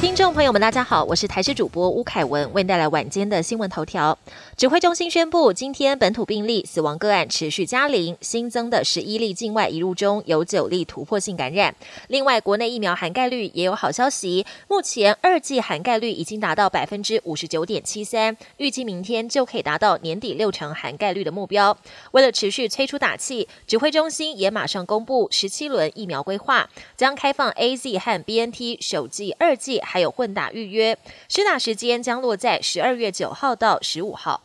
听众朋友们，大家好，我是台视主播吴凯文，为您带来晚间的新闻头条。指挥中心宣布，今天本土病例、死亡个案持续加零，新增的十一例境外移入中有九例突破性感染。另外，国内疫苗涵盖率也有好消息，目前二剂涵盖率已经达到百分之五十九点七三，预计明天就可以达到年底六成涵盖率的目标。为了持续催出打气，指挥中心也马上公布十七轮疫苗规划，将开放 A Z 和 B N T 首剂、二剂，还有混打预约，施打时间将落在十二月九号到十五号。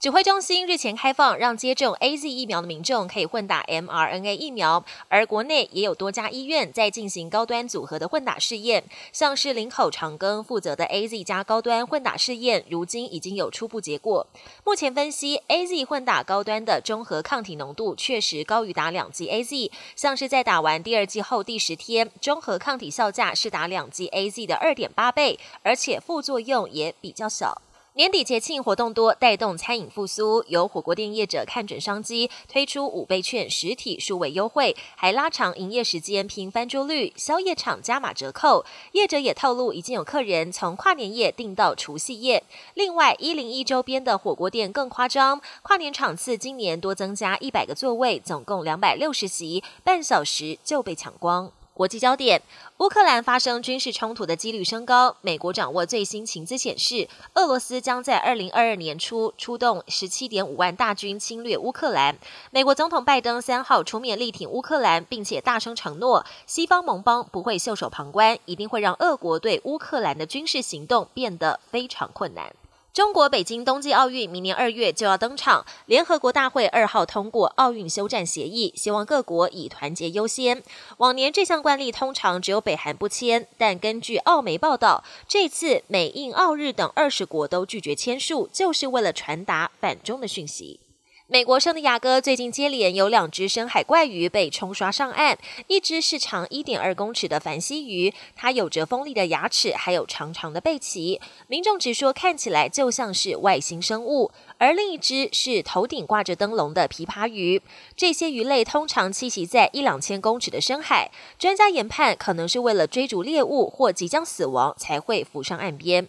指挥中心日前开放，让接种 A Z 疫苗的民众可以混打 m R N A 疫苗，而国内也有多家医院在进行高端组合的混打试验，像是林口长庚负责的 A Z 加高端混打试验，如今已经有初步结果。目前分析 A Z 混打高端的中和抗体浓度确实高于打两剂 A Z，像是在打完第二剂后第十天，中和抗体效价是打两剂 A Z 的二点八倍，而且副作用也比较小。年底节庆活动多，带动餐饮复苏。有火锅店业者看准商机，推出五倍券实体数位优惠，还拉长营业时间拼翻桌率。宵夜场加码折扣，业者也透露，已经有客人从跨年夜订到除夕夜。另外，一零一周边的火锅店更夸张，跨年场次今年多增加一百个座位，总共两百六十席，半小时就被抢光。国际焦点：乌克兰发生军事冲突的几率升高。美国掌握最新情资显示，俄罗斯将在二零二二年初出动十七点五万大军侵略乌克兰。美国总统拜登三号出面力挺乌克兰，并且大声承诺，西方盟邦不会袖手旁观，一定会让俄国对乌克兰的军事行动变得非常困难。中国北京冬季奥运明年二月就要登场，联合国大会二号通过奥运休战协议，希望各国以团结优先。往年这项惯例通常只有北韩不签，但根据澳媒报道，这次美印澳日等二十国都拒绝签署，就是为了传达反中的讯息。美国圣地亚哥最近接连有两只深海怪鱼被冲刷上岸，一只是长一点二公尺的繁蜥鱼，它有着锋利的牙齿，还有长长的背鳍。民众直说看起来就像是外星生物。而另一只是头顶挂着灯笼的琵琶鱼。这些鱼类通常栖息在一两千公尺的深海，专家研判可能是为了追逐猎物或即将死亡才会浮上岸边。